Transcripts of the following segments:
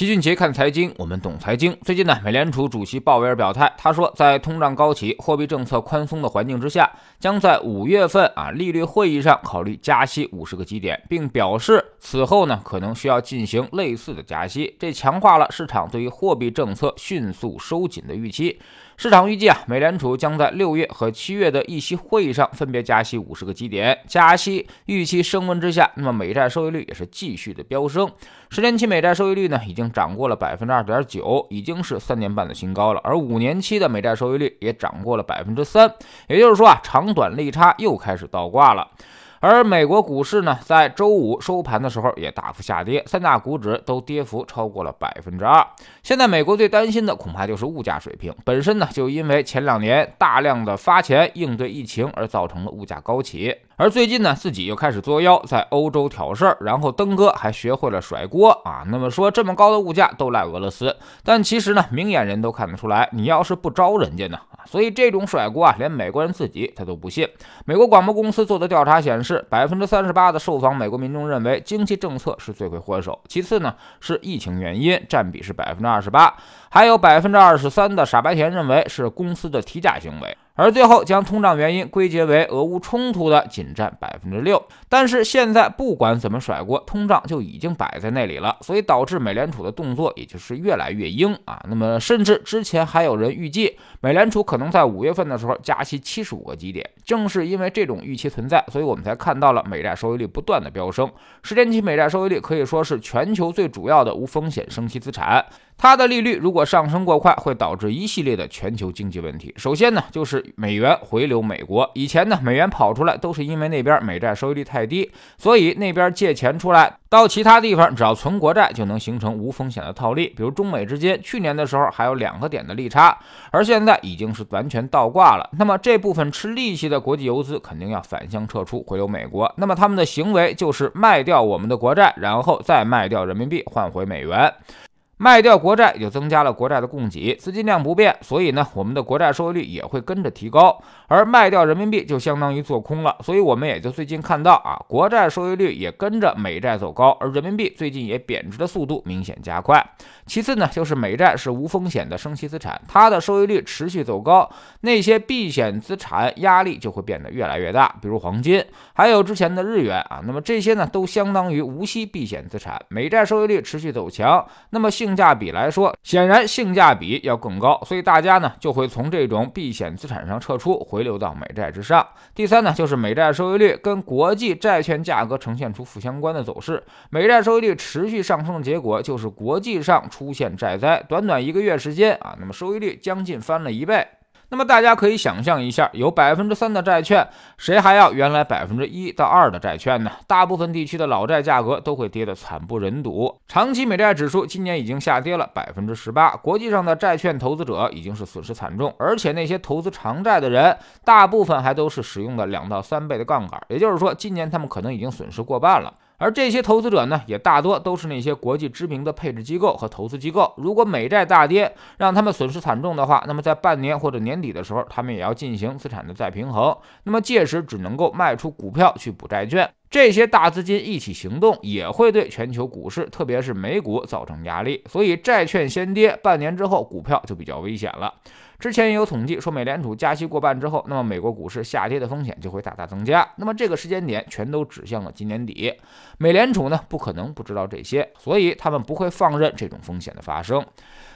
齐俊杰看财经，我们懂财经。最近呢，美联储主席鲍威尔表态，他说，在通胀高企、货币政策宽松的环境之下，将在五月份啊利率会议上考虑加息五十个基点，并表示此后呢可能需要进行类似的加息。这强化了市场对于货币政策迅速收紧的预期。市场预计啊，美联储将在六月和七月的议息会议上分别加息五十个基点。加息预期升温之下，那么美债收益率也是继续的飙升。十年期美债收益率呢，已经涨过了百分之二点九，已经是三年半的新高了。而五年期的美债收益率也涨过了百分之三，也就是说啊，长短利差又开始倒挂了。而美国股市呢，在周五收盘的时候也大幅下跌，三大股指都跌幅超过了百分之二。现在美国最担心的恐怕就是物价水平，本身呢就因为前两年大量的发钱应对疫情而造成了物价高企。而最近呢，自己又开始作妖，在欧洲挑事儿，然后登哥还学会了甩锅啊。那么说这么高的物价都赖俄罗斯，但其实呢，明眼人都看得出来，你要是不招人家呢，所以这种甩锅啊，连美国人自己他都不信。美国广播公司做的调查显示，百分之三十八的受访美国民众认为经济政策是罪魁祸首，其次呢是疫情原因，占比是百分之二十八，还有百分之二十三的傻白甜认为是公司的提价行为。而最后将通胀原因归结为俄乌冲突的仅占百分之六，但是现在不管怎么甩锅，通胀就已经摆在那里了，所以导致美联储的动作也就是越来越鹰啊。那么甚至之前还有人预计美联储可能在五月份的时候加息七十五个基点，正是因为这种预期存在，所以我们才看到了美债收益率不断的飙升。十年期美债收益率可以说是全球最主要的无风险升息资产。它的利率如果上升过快，会导致一系列的全球经济问题。首先呢，就是美元回流美国。以前呢，美元跑出来都是因为那边美债收益率太低，所以那边借钱出来到其他地方，只要存国债就能形成无风险的套利。比如中美之间去年的时候还有两个点的利差，而现在已经是完全倒挂了。那么这部分吃利息的国际游资肯定要反向撤出，回流美国。那么他们的行为就是卖掉我们的国债，然后再卖掉人民币换回美元。卖掉国债，也就增加了国债的供给，资金量不变，所以呢，我们的国债收益率也会跟着提高。而卖掉人民币就相当于做空了，所以我们也就最近看到啊，国债收益率也跟着美债走高，而人民币最近也贬值的速度明显加快。其次呢，就是美债是无风险的升息资产，它的收益率持续走高，那些避险资产压力就会变得越来越大，比如黄金，还有之前的日元啊，那么这些呢都相当于无息避险资产，美债收益率持续走强，那么性。性价比来说，显然性价比要更高，所以大家呢就会从这种避险资产上撤出，回流到美债之上。第三呢，就是美债收益率跟国际债券价格呈现出负相关的走势，美债收益率持续上升的结果就是国际上出现债灾，短短一个月时间啊，那么收益率将近翻了一倍。那么大家可以想象一下，有百分之三的债券，谁还要原来百分之一到二的债券呢？大部分地区的老债价格都会跌得惨不忍睹。长期美债指数今年已经下跌了百分之十八，国际上的债券投资者已经是损失惨重，而且那些投资长债的人，大部分还都是使用的两到三倍的杠杆，也就是说，今年他们可能已经损失过半了。而这些投资者呢，也大多都是那些国际知名的配置机构和投资机构。如果美债大跌，让他们损失惨重的话，那么在半年或者年底的时候，他们也要进行资产的再平衡。那么届时只能够卖出股票去补债券。这些大资金一起行动，也会对全球股市，特别是美股造成压力。所以债券先跌，半年之后股票就比较危险了。之前也有统计说，美联储加息过半之后，那么美国股市下跌的风险就会大大增加。那么这个时间点全都指向了今年底，美联储呢不可能不知道这些，所以他们不会放任这种风险的发生。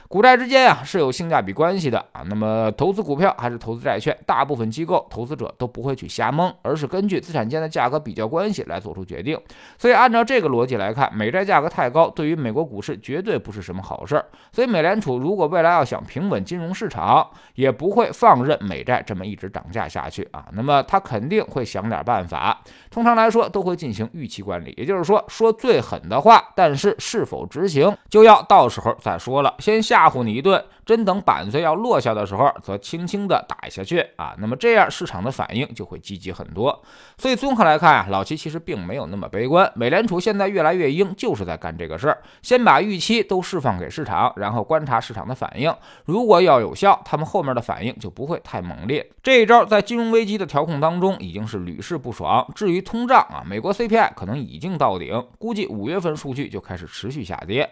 股债之间啊是有性价比关系的啊，那么投资股票还是投资债券，大部分机构投资者都不会去瞎蒙，而是根据资产间的价格比较关系来做出决定。所以按照这个逻辑来看，美债价格太高，对于美国股市绝对不是什么好事儿。所以美联储如果未来要想平稳金融市场，也不会放任美债这么一直涨价下去啊，那么他肯定会想点办法。通常来说都会进行预期管理，也就是说说最狠的话，但是是否执行就要到时候再说了，先下。吓唬你一顿，真等板子要落下的时候，则轻轻的打下去啊。那么这样市场的反应就会积极很多。所以综合来看啊，老齐其实并没有那么悲观。美联储现在越来越鹰，就是在干这个事儿，先把预期都释放给市场，然后观察市场的反应。如果要有效，他们后面的反应就不会太猛烈。这一招在金融危机的调控当中已经是屡试不爽。至于通胀啊，美国 CPI 可能已经到顶，估计五月份数据就开始持续下跌。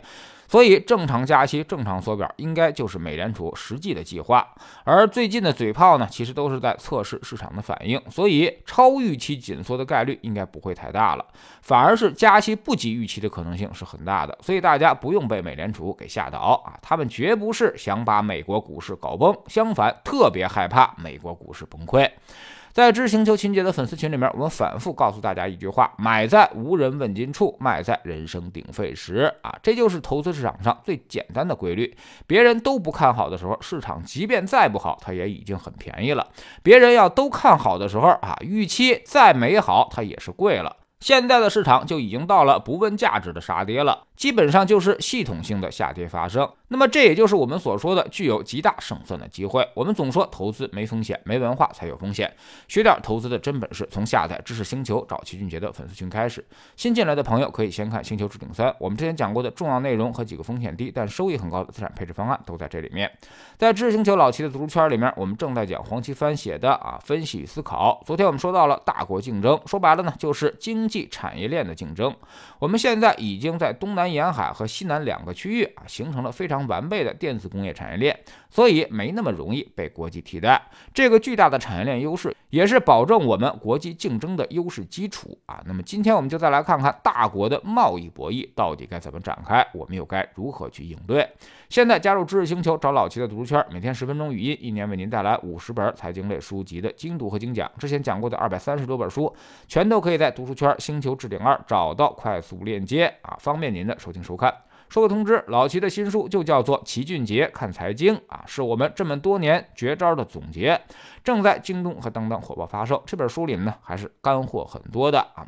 所以正常加息、正常缩表应该就是美联储实际的计划。而最近的嘴炮呢，其实都是在测试市场的反应，所以超预期紧缩的概率应该不会太大了，反而是加息不及预期的可能性是很大的。所以大家不用被美联储给吓倒啊，他们绝不是想把美国股市搞崩，相反，特别害怕美国股市崩溃。在知行求秦杰的粉丝群里面，我们反复告诉大家一句话：买在无人问津处，卖在人声鼎沸时。啊，这就是投资市场上最简单的规律。别人都不看好的时候，市场即便再不好，它也已经很便宜了；别人要都看好的时候，啊，预期再美好，它也是贵了。现在的市场就已经到了不问价值的杀跌了。基本上就是系统性的下跌发生，那么这也就是我们所说的具有极大胜算的机会。我们总说投资没风险，没文化才有风险。学点投资的真本事，从下载知识星球找齐俊杰的粉丝群开始。新进来的朋友可以先看《星球置顶三》，我们之前讲过的重要内容和几个风险低但收益很高的资产配置方案都在这里面。在知识星球老齐的读书圈里面，我们正在讲黄奇帆写的啊分析与思考。昨天我们说到了大国竞争，说白了呢就是经济产业链的竞争。我们现在已经在东南。沿海和西南两个区域啊，形成了非常完备的电子工业产业链，所以没那么容易被国际替代。这个巨大的产业链优势，也是保证我们国际竞争的优势基础啊。那么今天我们就再来看看大国的贸易博弈到底该怎么展开，我们又该如何去应对？现在加入知识星球，找老齐的读书圈，每天十分钟语音，一年为您带来五十本财经类书籍的精读和精讲。之前讲过的二百三十多本书，全都可以在读书圈星球置顶二找到快速链接啊，方便您的。收听收看，说个通知，老齐的新书就叫做《齐俊杰看财经》啊，是我们这么多年绝招的总结，正在京东和当当火爆发售。这本书里面呢，还是干货很多的啊。